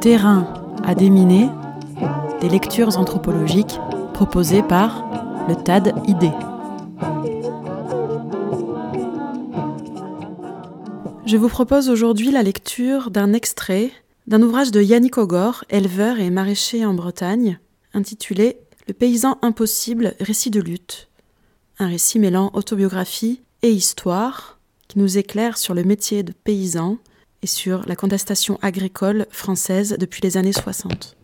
Terrain à déminer, des lectures anthropologiques proposées par le TAD ID. Je vous propose aujourd'hui la lecture d'un extrait d'un ouvrage de Yannick Ogor, éleveur et maraîcher en Bretagne, intitulé Le paysan impossible, récit de lutte. Un récit mêlant autobiographie et histoire qui nous éclaire sur le métier de paysan et sur la contestation agricole française depuis les années 60.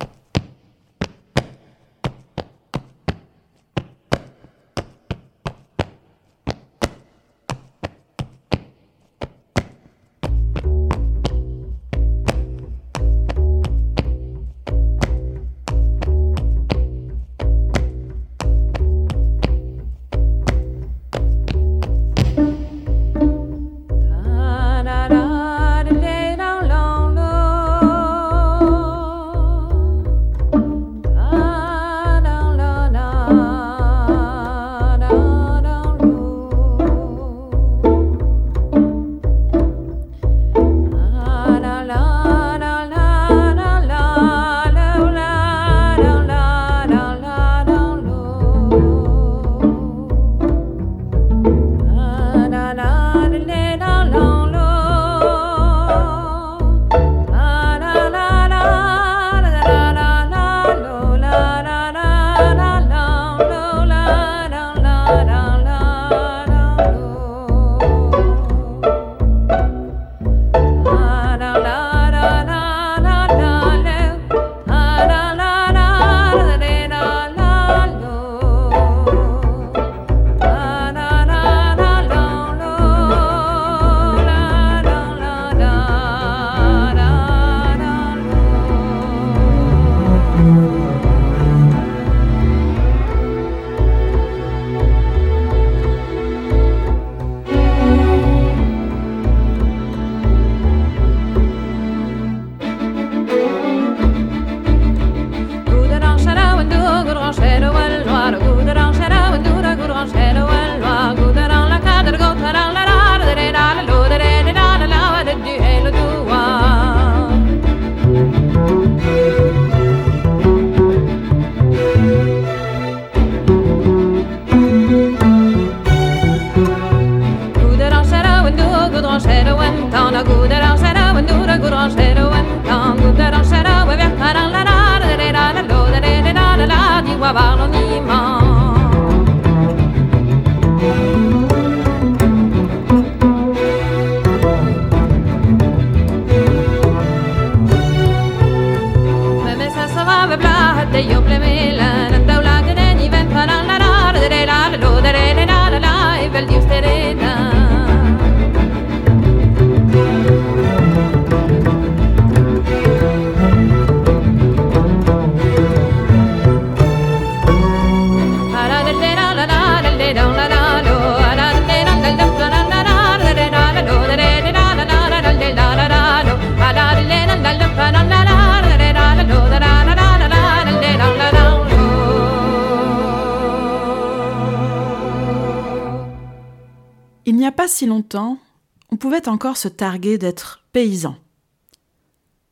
On pouvait encore se targuer d'être paysan.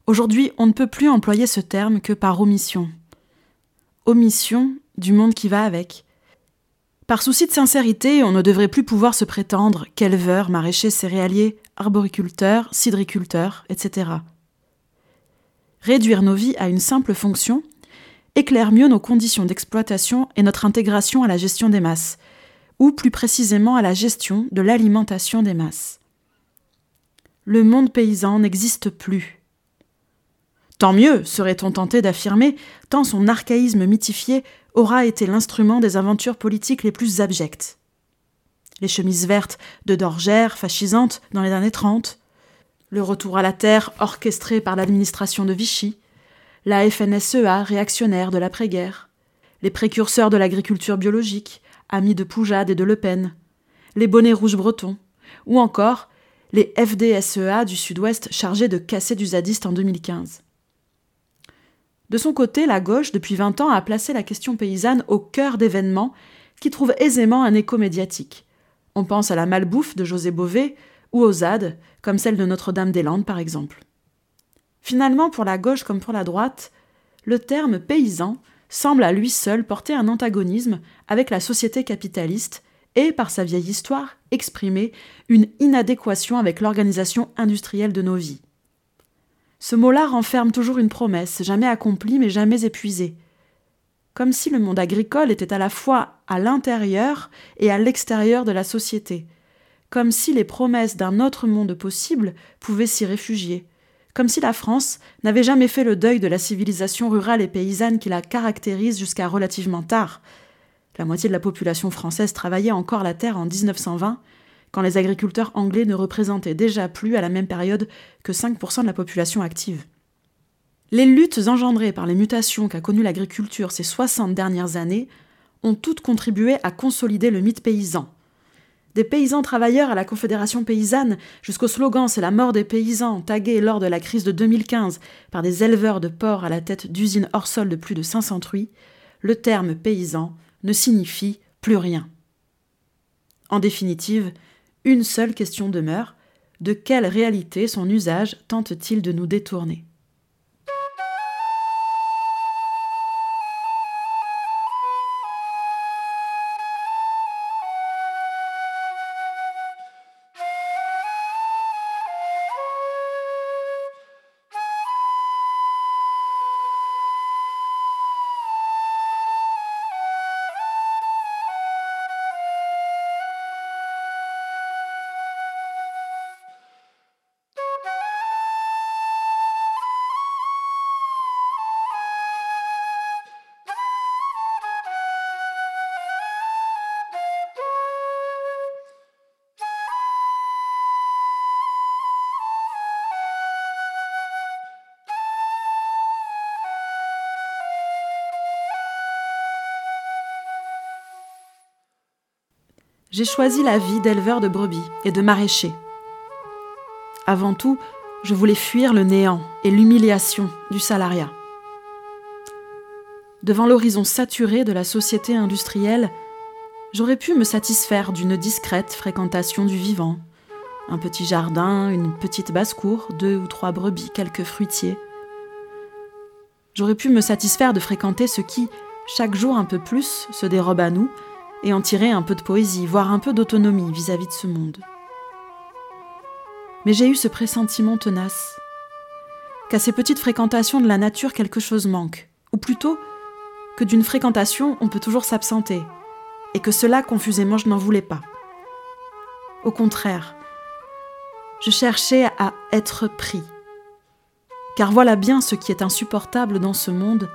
Aujourd'hui, on ne peut plus employer ce terme que par omission. Omission du monde qui va avec. Par souci de sincérité, on ne devrait plus pouvoir se prétendre qu'éleveur, maraîcher, céréalier, arboriculteur, cidriculteur, etc. Réduire nos vies à une simple fonction éclaire mieux nos conditions d'exploitation et notre intégration à la gestion des masses, ou plus précisément à la gestion de l'alimentation des masses. Le monde paysan n'existe plus. Tant mieux, serait-on tenté d'affirmer, tant son archaïsme mythifié aura été l'instrument des aventures politiques les plus abjectes. Les chemises vertes de Dorgère, fascisantes dans les années 30, le retour à la terre orchestré par l'administration de Vichy, la FNSEA réactionnaire de l'après-guerre, les précurseurs de l'agriculture biologique, amis de Poujade et de Le Pen, les bonnets rouges bretons, ou encore les FDSEA du Sud-Ouest chargés de casser du zadiste en 2015. De son côté, la gauche, depuis 20 ans, a placé la question paysanne au cœur d'événements qui trouvent aisément un écho médiatique. On pense à la malbouffe de José Bové ou aux ZAD, comme celle de Notre-Dame-des-Landes par exemple. Finalement, pour la gauche comme pour la droite, le terme paysan semble à lui seul porter un antagonisme avec la société capitaliste et, par sa vieille histoire, exprimer une inadéquation avec l'organisation industrielle de nos vies. Ce mot-là renferme toujours une promesse, jamais accomplie mais jamais épuisée. Comme si le monde agricole était à la fois à l'intérieur et à l'extérieur de la société, comme si les promesses d'un autre monde possible pouvaient s'y réfugier, comme si la France n'avait jamais fait le deuil de la civilisation rurale et paysanne qui la caractérise jusqu'à relativement tard. La moitié de la population française travaillait encore la terre en 1920, quand les agriculteurs anglais ne représentaient déjà plus à la même période que 5% de la population active. Les luttes engendrées par les mutations qu'a connues l'agriculture ces 60 dernières années ont toutes contribué à consolider le mythe paysan, des paysans travailleurs à la Confédération paysanne jusqu'au slogan C'est la mort des paysans, tagué lors de la crise de 2015 par des éleveurs de porcs à la tête d'usines hors sol de plus de 500 truies, le terme paysan ne signifie plus rien. En définitive, une seule question demeure de quelle réalité son usage tente-t-il de nous détourner? J'ai choisi la vie d'éleveur de brebis et de maraîcher. Avant tout, je voulais fuir le néant et l'humiliation du salariat. Devant l'horizon saturé de la société industrielle, j'aurais pu me satisfaire d'une discrète fréquentation du vivant, un petit jardin, une petite basse-cour, deux ou trois brebis, quelques fruitiers. J'aurais pu me satisfaire de fréquenter ce qui, chaque jour un peu plus, se dérobe à nous et en tirer un peu de poésie, voire un peu d'autonomie vis-à-vis de ce monde. Mais j'ai eu ce pressentiment tenace qu'à ces petites fréquentations de la nature quelque chose manque, ou plutôt que d'une fréquentation on peut toujours s'absenter, et que cela confusément je n'en voulais pas. Au contraire, je cherchais à être pris. Car voilà bien ce qui est insupportable dans ce monde,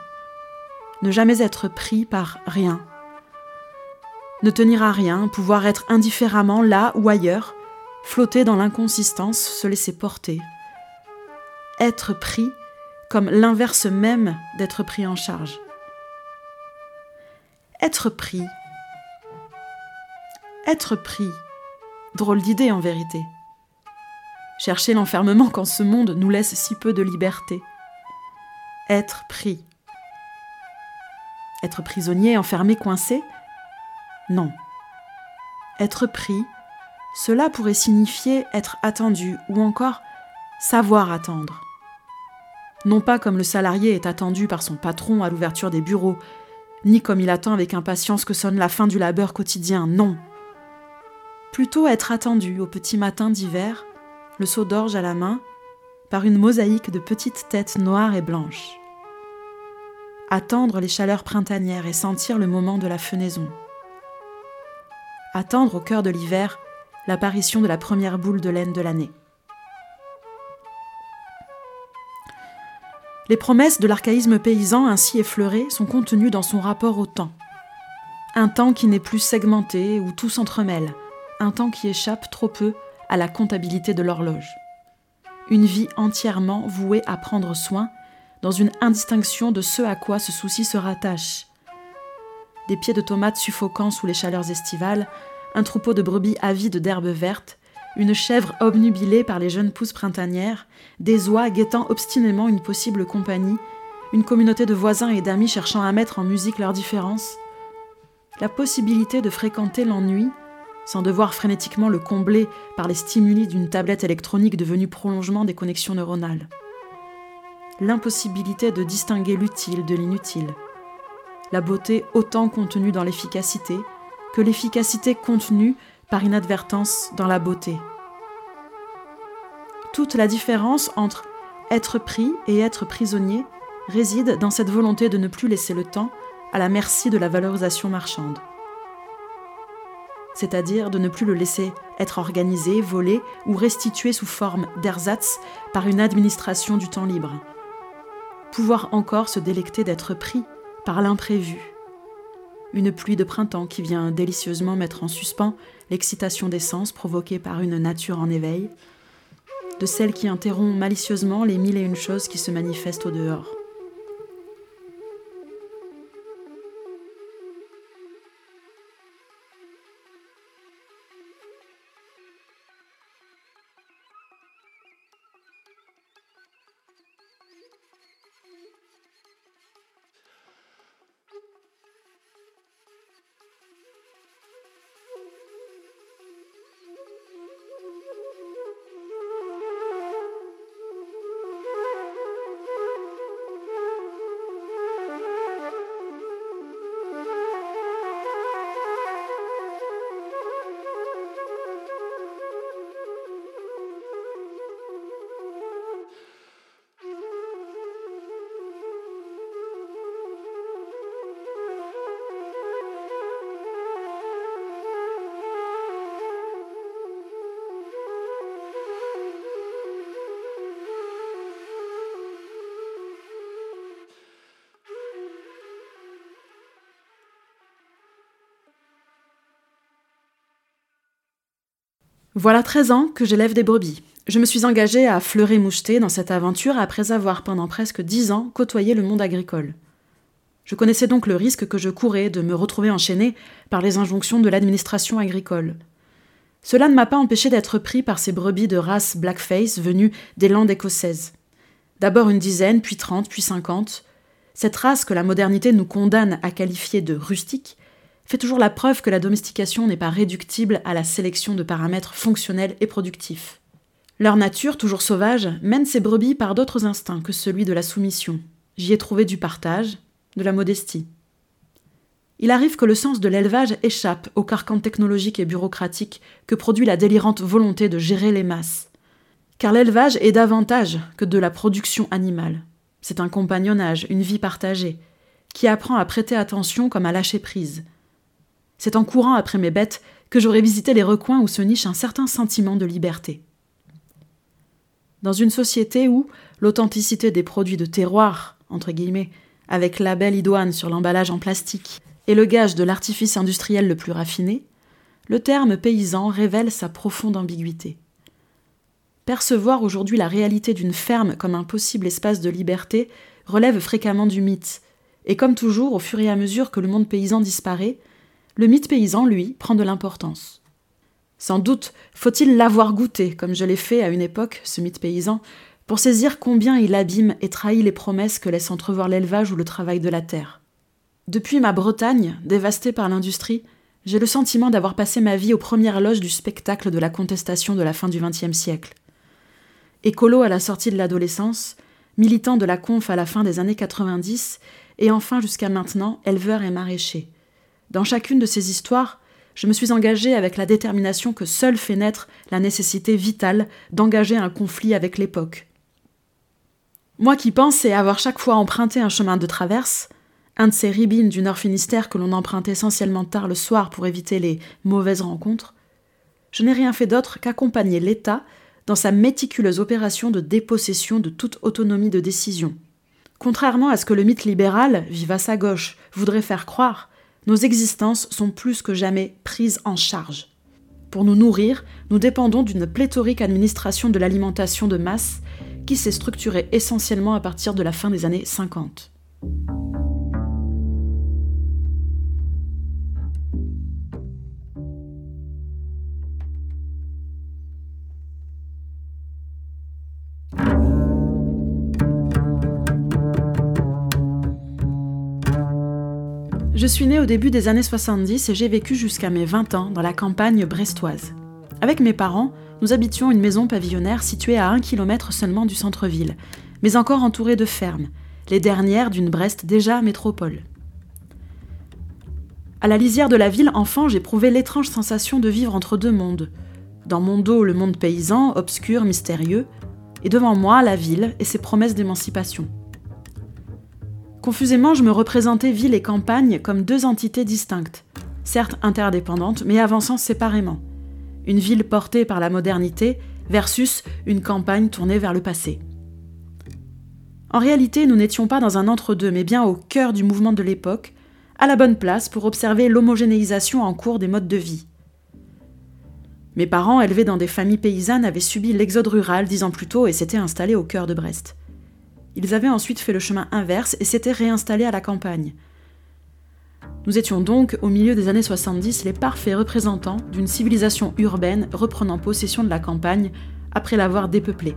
ne jamais être pris par rien, ne tenir à rien, pouvoir être indifféremment là ou ailleurs, flotter dans l'inconsistance, se laisser porter. Être pris comme l'inverse même d'être pris en charge. Être pris. Être pris. Drôle d'idée en vérité. Chercher l'enfermement quand ce monde nous laisse si peu de liberté. Être pris. Être prisonnier, enfermé, coincé, non. Être pris, cela pourrait signifier être attendu ou encore savoir attendre. Non pas comme le salarié est attendu par son patron à l'ouverture des bureaux, ni comme il attend avec impatience que sonne la fin du labeur quotidien, non. Plutôt être attendu au petit matin d'hiver, le seau d'orge à la main, par une mosaïque de petites têtes noires et blanches. Attendre les chaleurs printanières et sentir le moment de la fenaison attendre au cœur de l'hiver l'apparition de la première boule de laine de l'année. Les promesses de l'archaïsme paysan ainsi effleurées sont contenues dans son rapport au temps. Un temps qui n'est plus segmenté, où tout s'entremêle, un temps qui échappe trop peu à la comptabilité de l'horloge. Une vie entièrement vouée à prendre soin, dans une indistinction de ce à quoi ce souci se rattache, des pieds de tomates suffocants sous les chaleurs estivales, un troupeau de brebis avides d'herbes vertes, une chèvre obnubilée par les jeunes pousses printanières, des oies guettant obstinément une possible compagnie, une communauté de voisins et d'amis cherchant à mettre en musique leurs différences. La possibilité de fréquenter l'ennui sans devoir frénétiquement le combler par les stimuli d'une tablette électronique devenue prolongement des connexions neuronales. L'impossibilité de distinguer l'utile de l'inutile. La beauté autant contenue dans l'efficacité que l'efficacité contenue par inadvertance dans la beauté. Toute la différence entre être pris et être prisonnier réside dans cette volonté de ne plus laisser le temps à la merci de la valorisation marchande. C'est-à-dire de ne plus le laisser être organisé, volé ou restitué sous forme d'ersatz par une administration du temps libre. Pouvoir encore se délecter d'être pris par l'imprévu. Une pluie de printemps qui vient délicieusement mettre en suspens l'excitation des sens provoquée par une nature en éveil, de celle qui interrompt malicieusement les mille et une choses qui se manifestent au dehors. Voilà 13 ans que j'élève des brebis. Je me suis engagée à fleurer moucheté dans cette aventure après avoir pendant presque 10 ans côtoyé le monde agricole. Je connaissais donc le risque que je courais de me retrouver enchaînée par les injonctions de l'administration agricole. Cela ne m'a pas empêché d'être pris par ces brebis de race blackface venues des landes écossaises. D'abord une dizaine, puis trente, puis cinquante. Cette race que la modernité nous condamne à qualifier de rustique fait toujours la preuve que la domestication n'est pas réductible à la sélection de paramètres fonctionnels et productifs. Leur nature, toujours sauvage, mène ces brebis par d'autres instincts que celui de la soumission. J'y ai trouvé du partage, de la modestie. Il arrive que le sens de l'élevage échappe au carcan technologique et bureaucratique que produit la délirante volonté de gérer les masses. Car l'élevage est davantage que de la production animale. C'est un compagnonnage, une vie partagée, qui apprend à prêter attention comme à lâcher prise, c'est en courant après mes bêtes que j'aurais visité les recoins où se niche un certain sentiment de liberté. Dans une société où l'authenticité des produits de terroir, entre guillemets, avec label idoine sur l'emballage en plastique, est le gage de l'artifice industriel le plus raffiné, le terme paysan révèle sa profonde ambiguïté. Percevoir aujourd'hui la réalité d'une ferme comme un possible espace de liberté relève fréquemment du mythe, et comme toujours, au fur et à mesure que le monde paysan disparaît, le mythe paysan, lui, prend de l'importance. Sans doute faut-il l'avoir goûté, comme je l'ai fait à une époque, ce mythe paysan, pour saisir combien il abîme et trahit les promesses que laisse entrevoir l'élevage ou le travail de la terre. Depuis ma Bretagne, dévastée par l'industrie, j'ai le sentiment d'avoir passé ma vie aux premières loges du spectacle de la contestation de la fin du XXe siècle. Écolo à la sortie de l'adolescence, militant de la conf à la fin des années 90, et enfin jusqu'à maintenant éleveur et maraîcher, dans chacune de ces histoires, je me suis engagée avec la détermination que seule fait naître la nécessité vitale d'engager un conflit avec l'époque. Moi qui pensais avoir chaque fois emprunté un chemin de traverse, un de ces ribines du Nord Finistère que l'on emprunte essentiellement tard le soir pour éviter les mauvaises rencontres, je n'ai rien fait d'autre qu'accompagner l'État dans sa méticuleuse opération de dépossession de toute autonomie de décision. Contrairement à ce que le mythe libéral, vivace à gauche, voudrait faire croire, nos existences sont plus que jamais prises en charge. Pour nous nourrir, nous dépendons d'une pléthorique administration de l'alimentation de masse qui s'est structurée essentiellement à partir de la fin des années 50. Je suis née au début des années 70 et j'ai vécu jusqu'à mes 20 ans dans la campagne brestoise. Avec mes parents, nous habitions une maison pavillonnaire située à un kilomètre seulement du centre-ville, mais encore entourée de fermes, les dernières d'une Brest déjà métropole. À la lisière de la ville, enfant, j'éprouvais l'étrange sensation de vivre entre deux mondes. Dans mon dos, le monde paysan, obscur, mystérieux, et devant moi, la ville et ses promesses d'émancipation. Confusément, je me représentais ville et campagne comme deux entités distinctes, certes interdépendantes, mais avançant séparément. Une ville portée par la modernité versus une campagne tournée vers le passé. En réalité, nous n'étions pas dans un entre-deux, mais bien au cœur du mouvement de l'époque, à la bonne place pour observer l'homogénéisation en cours des modes de vie. Mes parents, élevés dans des familles paysannes, avaient subi l'exode rural dix ans plus tôt et s'étaient installés au cœur de Brest. Ils avaient ensuite fait le chemin inverse et s'étaient réinstallés à la campagne. Nous étions donc, au milieu des années 70, les parfaits représentants d'une civilisation urbaine reprenant possession de la campagne après l'avoir dépeuplée.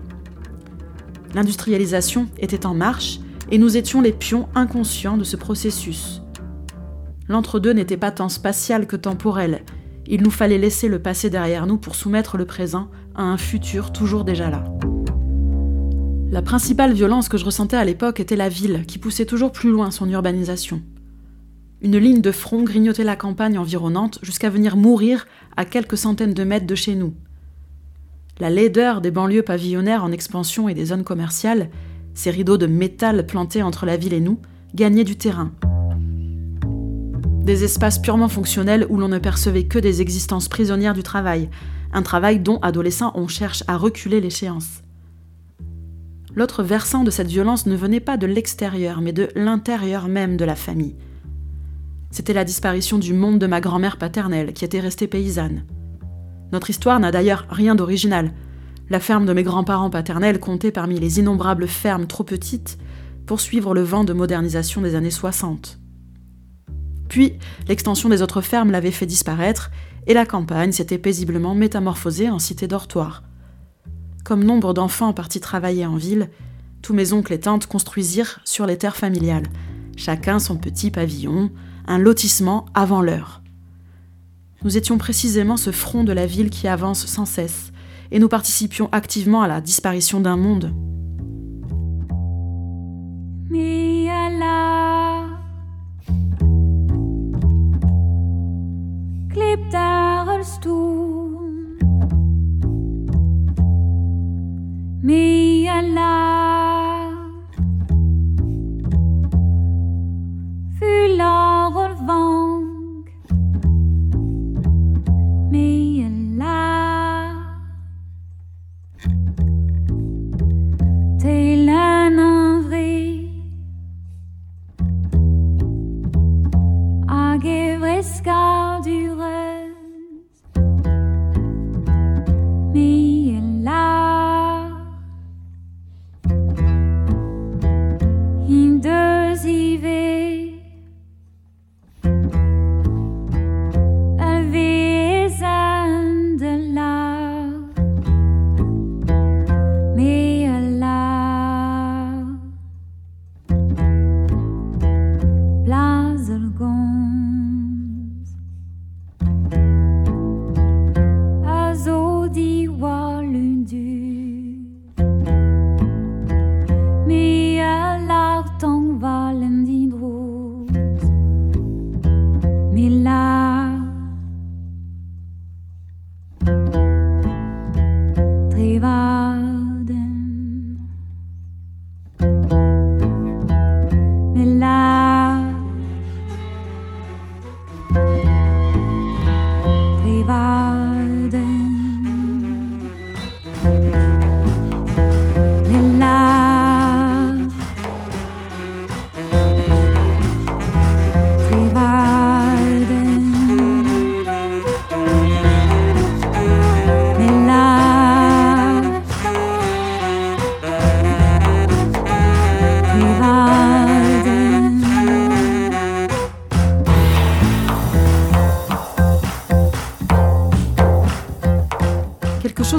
L'industrialisation était en marche et nous étions les pions inconscients de ce processus. L'entre-deux n'était pas tant spatial que temporel. Il nous fallait laisser le passé derrière nous pour soumettre le présent à un futur toujours déjà là. La principale violence que je ressentais à l'époque était la ville, qui poussait toujours plus loin son urbanisation. Une ligne de front grignotait la campagne environnante jusqu'à venir mourir à quelques centaines de mètres de chez nous. La laideur des banlieues pavillonnaires en expansion et des zones commerciales, ces rideaux de métal plantés entre la ville et nous, gagnaient du terrain, des espaces purement fonctionnels où l'on ne percevait que des existences prisonnières du travail, un travail dont, adolescents, on cherche à reculer l'échéance. L'autre versant de cette violence ne venait pas de l'extérieur, mais de l'intérieur même de la famille. C'était la disparition du monde de ma grand-mère paternelle, qui était restée paysanne. Notre histoire n'a d'ailleurs rien d'original. La ferme de mes grands-parents paternels comptait parmi les innombrables fermes trop petites pour suivre le vent de modernisation des années 60. Puis, l'extension des autres fermes l'avait fait disparaître, et la campagne s'était paisiblement métamorphosée en cité dortoir. Comme nombre d'enfants partis travailler en ville, tous mes oncles et tantes construisirent sur les terres familiales, chacun son petit pavillon, un lotissement avant l'heure. Nous étions précisément ce front de la ville qui avance sans cesse, et nous participions activement à la disparition d'un monde. Me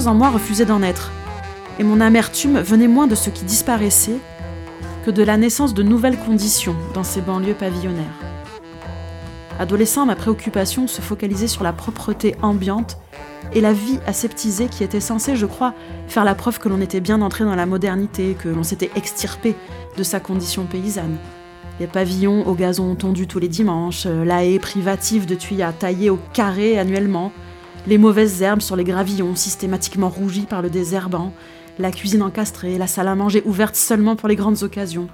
en moi refusait d'en être, et mon amertume venait moins de ce qui disparaissait que de la naissance de nouvelles conditions dans ces banlieues pavillonnaires. Adolescent, ma préoccupation se focalisait sur la propreté ambiante et la vie aseptisée qui était censée, je crois, faire la preuve que l'on était bien entré dans la modernité, que l'on s'était extirpé de sa condition paysanne. Les pavillons au gazon tondu tous les dimanches, la haie privative de tuyas taillée au carré annuellement, les mauvaises herbes sur les gravillons systématiquement rougies par le désherbant, la cuisine encastrée, la salle à manger ouverte seulement pour les grandes occasions,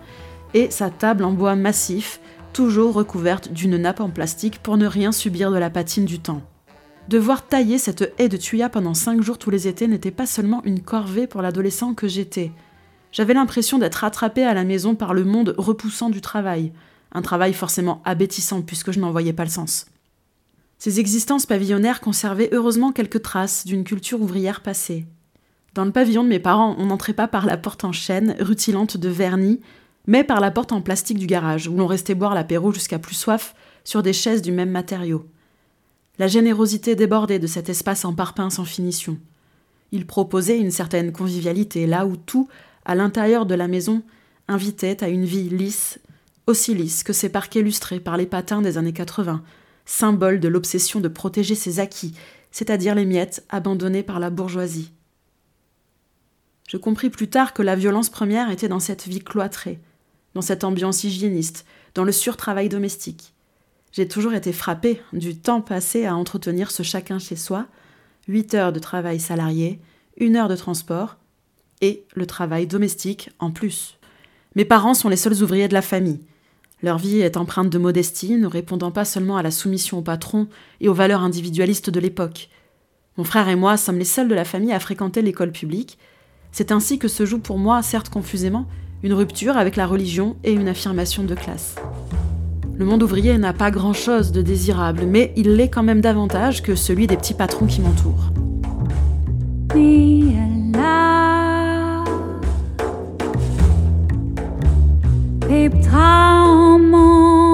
et sa table en bois massif, toujours recouverte d'une nappe en plastique pour ne rien subir de la patine du temps. Devoir tailler cette haie de tuyas pendant cinq jours tous les étés n'était pas seulement une corvée pour l'adolescent que j'étais. J'avais l'impression d'être attrapé à la maison par le monde repoussant du travail, un travail forcément abétissant puisque je n'en voyais pas le sens. Ces existences pavillonnaires conservaient heureusement quelques traces d'une culture ouvrière passée. Dans le pavillon de mes parents, on n'entrait pas par la porte en chêne, rutilante de vernis, mais par la porte en plastique du garage, où l'on restait boire l'apéro jusqu'à plus soif sur des chaises du même matériau. La générosité débordait de cet espace en parpaing sans finition. Il proposait une certaine convivialité, là où tout, à l'intérieur de la maison, invitait à une vie lisse, aussi lisse que ces parquets lustrés par les patins des années 80, symbole de l'obsession de protéger ses acquis, c'est-à-dire les miettes abandonnées par la bourgeoisie. Je compris plus tard que la violence première était dans cette vie cloîtrée, dans cette ambiance hygiéniste, dans le surtravail domestique. J'ai toujours été frappée du temps passé à entretenir ce chacun chez soi, huit heures de travail salarié, une heure de transport, et le travail domestique en plus. Mes parents sont les seuls ouvriers de la famille. Leur vie est empreinte de modestie, ne répondant pas seulement à la soumission au patron et aux valeurs individualistes de l'époque. Mon frère et moi sommes les seuls de la famille à fréquenter l'école publique, c'est ainsi que se joue pour moi, certes confusément, une rupture avec la religion et une affirmation de classe. Le monde ouvrier n'a pas grand-chose de désirable, mais il l'est quand même davantage que celui des petits patrons qui m'entourent. Époque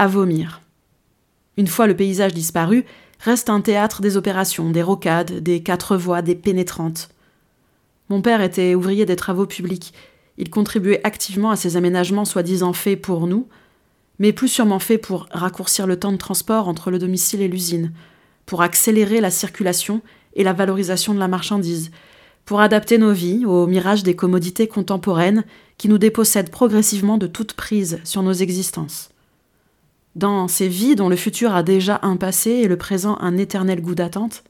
à vomir. Une fois le paysage disparu, reste un théâtre des opérations, des rocades, des quatre voies, des pénétrantes. Mon père était ouvrier des travaux publics. Il contribuait activement à ces aménagements soi-disant faits pour nous, mais plus sûrement faits pour raccourcir le temps de transport entre le domicile et l'usine, pour accélérer la circulation et la valorisation de la marchandise, pour adapter nos vies au mirage des commodités contemporaines qui nous dépossèdent progressivement de toute prise sur nos existences. Dans ces vies dont le futur a déjà un passé et le présent un éternel goût d'attente,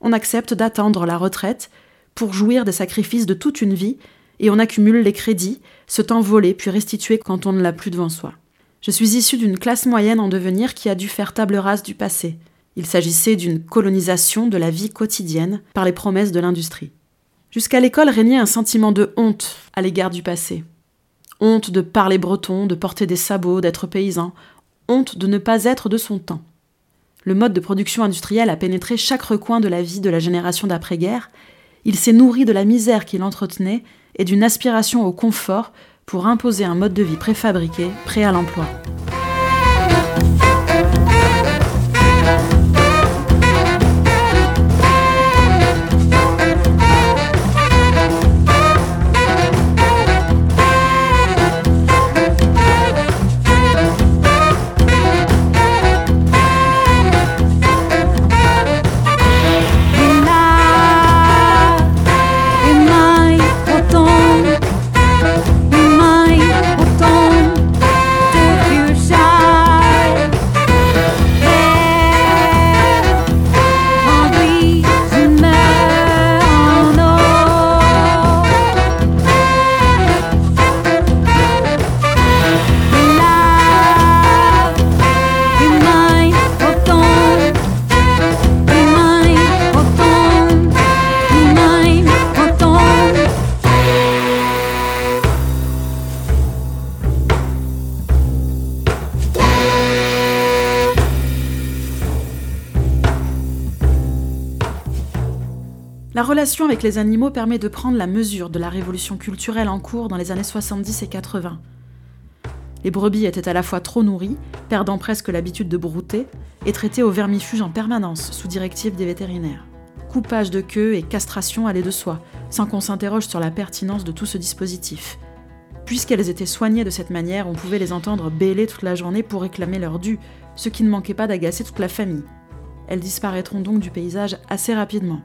on accepte d'attendre la retraite pour jouir des sacrifices de toute une vie et on accumule les crédits, ce temps volé puis restitué quand on ne l'a plus devant soi. Je suis issu d'une classe moyenne en devenir qui a dû faire table rase du passé. Il s'agissait d'une colonisation de la vie quotidienne par les promesses de l'industrie. Jusqu'à l'école régnait un sentiment de honte à l'égard du passé. Honte de parler breton, de porter des sabots, d'être paysan, honte de ne pas être de son temps. Le mode de production industrielle a pénétré chaque recoin de la vie de la génération d'après-guerre. Il s'est nourri de la misère qu'il entretenait et d'une aspiration au confort pour imposer un mode de vie préfabriqué, prêt à l'emploi. Relation avec les animaux permet de prendre la mesure de la révolution culturelle en cours dans les années 70 et 80. Les brebis étaient à la fois trop nourries, perdant presque l'habitude de brouter, et traitées au vermifuge en permanence, sous directive des vétérinaires. Coupage de queue et castration allaient de soi, sans qu'on s'interroge sur la pertinence de tout ce dispositif. Puisqu'elles étaient soignées de cette manière, on pouvait les entendre bêler toute la journée pour réclamer leur dû, ce qui ne manquait pas d'agacer toute la famille. Elles disparaîtront donc du paysage assez rapidement.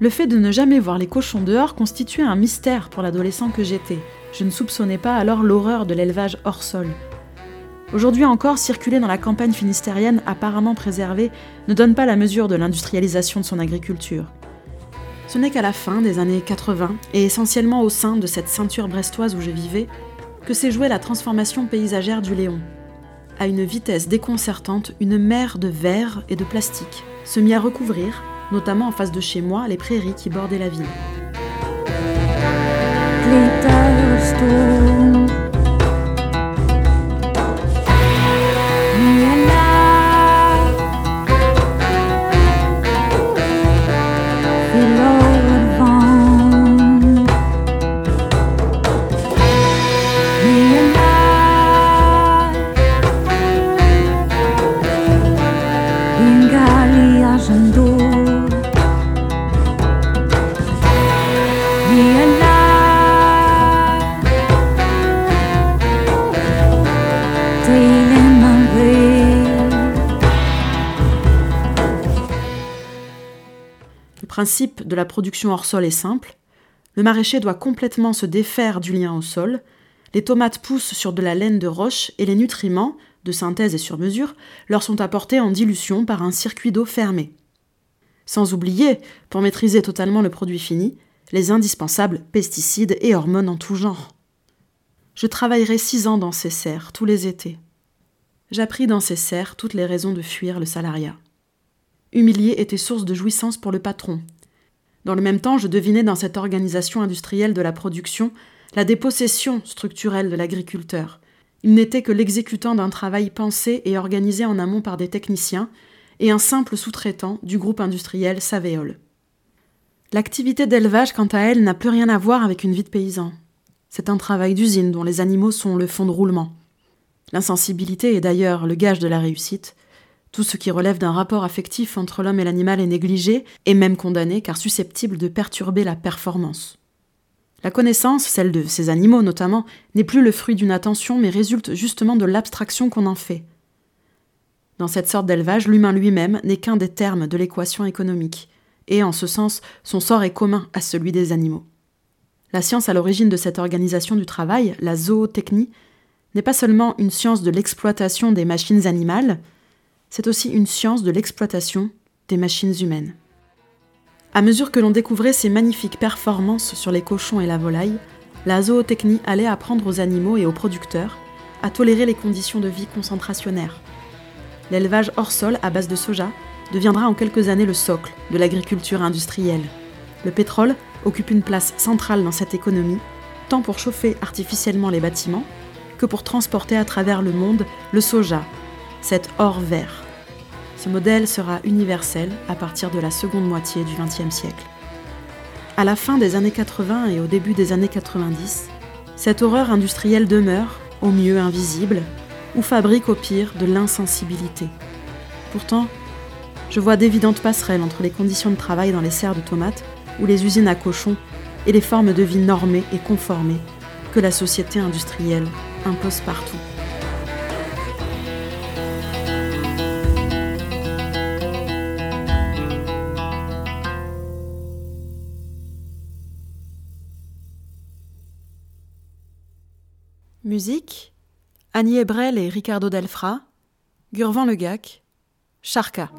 Le fait de ne jamais voir les cochons dehors constituait un mystère pour l'adolescent que j'étais. Je ne soupçonnais pas alors l'horreur de l'élevage hors sol. Aujourd'hui encore, circuler dans la campagne finistérienne apparemment préservée ne donne pas la mesure de l'industrialisation de son agriculture. Ce n'est qu'à la fin des années 80, et essentiellement au sein de cette ceinture brestoise où je vivais, que s'est jouée la transformation paysagère du Léon. À une vitesse déconcertante, une mer de verre et de plastique se mit à recouvrir, notamment en face de chez moi, les prairies qui bordaient la ville. Principe de la production hors sol est simple. Le maraîcher doit complètement se défaire du lien au sol. Les tomates poussent sur de la laine de roche et les nutriments, de synthèse et sur mesure, leur sont apportés en dilution par un circuit d'eau fermé. Sans oublier, pour maîtriser totalement le produit fini, les indispensables pesticides et hormones en tout genre. Je travaillerai six ans dans ces serres, tous les étés. J'appris dans ces serres toutes les raisons de fuir le salariat. Humilier était source de jouissance pour le patron. Dans le même temps, je devinais dans cette organisation industrielle de la production la dépossession structurelle de l'agriculteur. Il n'était que l'exécutant d'un travail pensé et organisé en amont par des techniciens et un simple sous-traitant du groupe industriel Savéol. L'activité d'élevage, quant à elle, n'a plus rien à voir avec une vie de paysan. C'est un travail d'usine dont les animaux sont le fond de roulement. L'insensibilité est d'ailleurs le gage de la réussite. Tout ce qui relève d'un rapport affectif entre l'homme et l'animal est négligé et même condamné car susceptible de perturber la performance. La connaissance, celle de ces animaux notamment, n'est plus le fruit d'une attention mais résulte justement de l'abstraction qu'on en fait. Dans cette sorte d'élevage, l'humain lui-même n'est qu'un des termes de l'équation économique, et en ce sens, son sort est commun à celui des animaux. La science à l'origine de cette organisation du travail, la zootechnie, n'est pas seulement une science de l'exploitation des machines animales, c'est aussi une science de l'exploitation des machines humaines. À mesure que l'on découvrait ces magnifiques performances sur les cochons et la volaille, la zootechnie allait apprendre aux animaux et aux producteurs à tolérer les conditions de vie concentrationnaires. L'élevage hors sol à base de soja deviendra en quelques années le socle de l'agriculture industrielle. Le pétrole occupe une place centrale dans cette économie, tant pour chauffer artificiellement les bâtiments que pour transporter à travers le monde le soja, cet or vert. Ce modèle sera universel à partir de la seconde moitié du XXe siècle. À la fin des années 80 et au début des années 90, cette horreur industrielle demeure, au mieux invisible, ou fabrique au pire de l'insensibilité. Pourtant, je vois d'évidentes passerelles entre les conditions de travail dans les serres de tomates ou les usines à cochons et les formes de vie normées et conformées que la société industrielle impose partout. Musique Annie Ebrel et Ricardo Delfra, Gurvan Legac, Charca.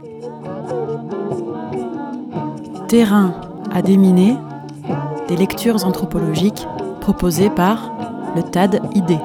Terrain à déminer, des lectures anthropologiques proposées par le TAD ID.